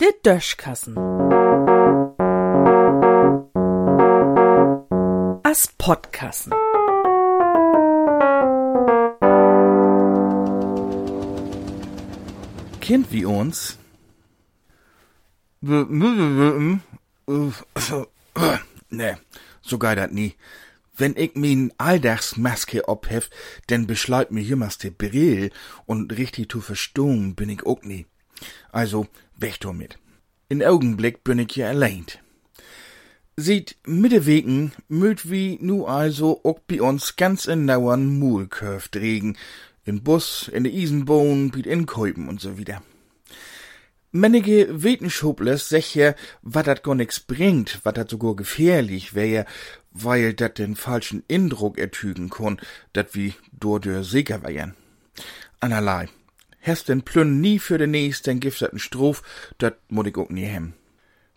Der Döschkassen. As Podkassen. Kind wie uns. Ne, so geht dat nie. Wenn ich min Alltagsmaske obhef, denn beschleibt mir jümmers de Brill und richtig zu verstohn bin ich auch nie. Also, weg damit. In Augenblick bin ich ja allein. Sieht mittewegen müd wie nu also auch bei uns ganz in nauern Muhlkurf regen. In Bus, in de Isenbohn, biet Inkäupen und so wieder. Männige Wetenschublers sicher, wat dat gar nix bringt, wat dat sogar gefährlich wär, weil dat den falschen Indruck ertügen kon, dat wie dordür sicher wären. Anerlei. Hast den Plünn nie für den nächsten gifteten Strof, dat muss ich auch nie hem.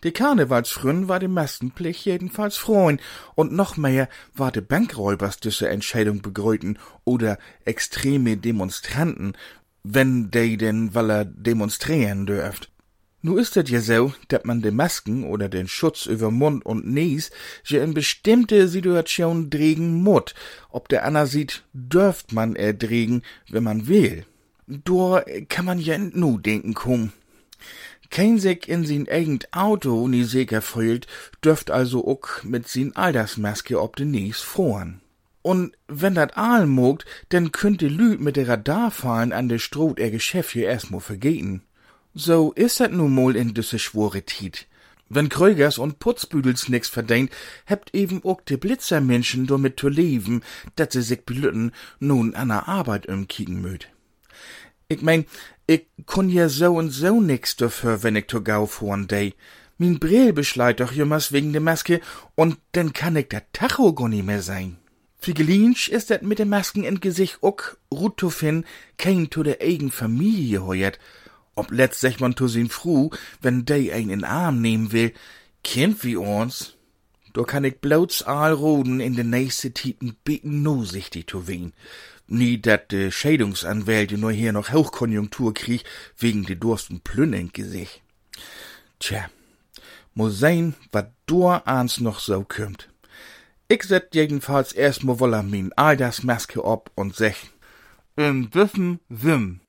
Die Karnevalsfrünn war dem meisten Pflicht jedenfalls freuen, und noch mehr war de Bankräubers diese Entscheidung begrüten oder extreme Demonstranten, wenn de denn waller demonstrieren dürft. Nu ist es ja so, dat man de Masken oder den Schutz über Mund und Nies je in bestimmte Situation dregen mut. Ob der Anna sieht, dürft man er dregen, wenn man will. Dor kann man ja nu denken kum. Kein sich in sin eigend Auto nie sicher fühlt, dürft also ook mit sin Altersmaske ob de Nies fahren. Und wenn dat Aal mogt, dann könnte Lü mit der Radarfallen an der Stroh er Geschäft hier erstmal vergehen. So is dat nu mol in düsse schwore Tiet. Wenn Krögers und Putzbüdels nix verdient, hebt eben ook de Blitzermenschen damit zu leben, dat se sich blüten nun an der Arbeit umkicken möt. Ich mein, ich kun ja so und so nix dafür, wenn ich to gau fahren dei. Min Brill beschleit doch jemals wegen de Maske und dann kann ich der Tacho gar nie mehr sein. Figelinsch ist dat mit de Masken in Gesicht gut zu finden, kein to der eigen Familie heuert. Ob letzt sech man to sin Fru, wenn de ein in Arm nehmen will, Kind wie uns. Do kann ich blauts Aalroden in de nächste Titen beten no sichtig zu wen. Nie dat de Schädungsanwälte nur hier noch Hochkonjunktur krieg, wegen de dursten Plünn in Gesicht. Tja, muss sein, wat do ans noch so kümmt. Ich set jedenfalls erstmal woller min Maske ob und sech, in diesem Sinn.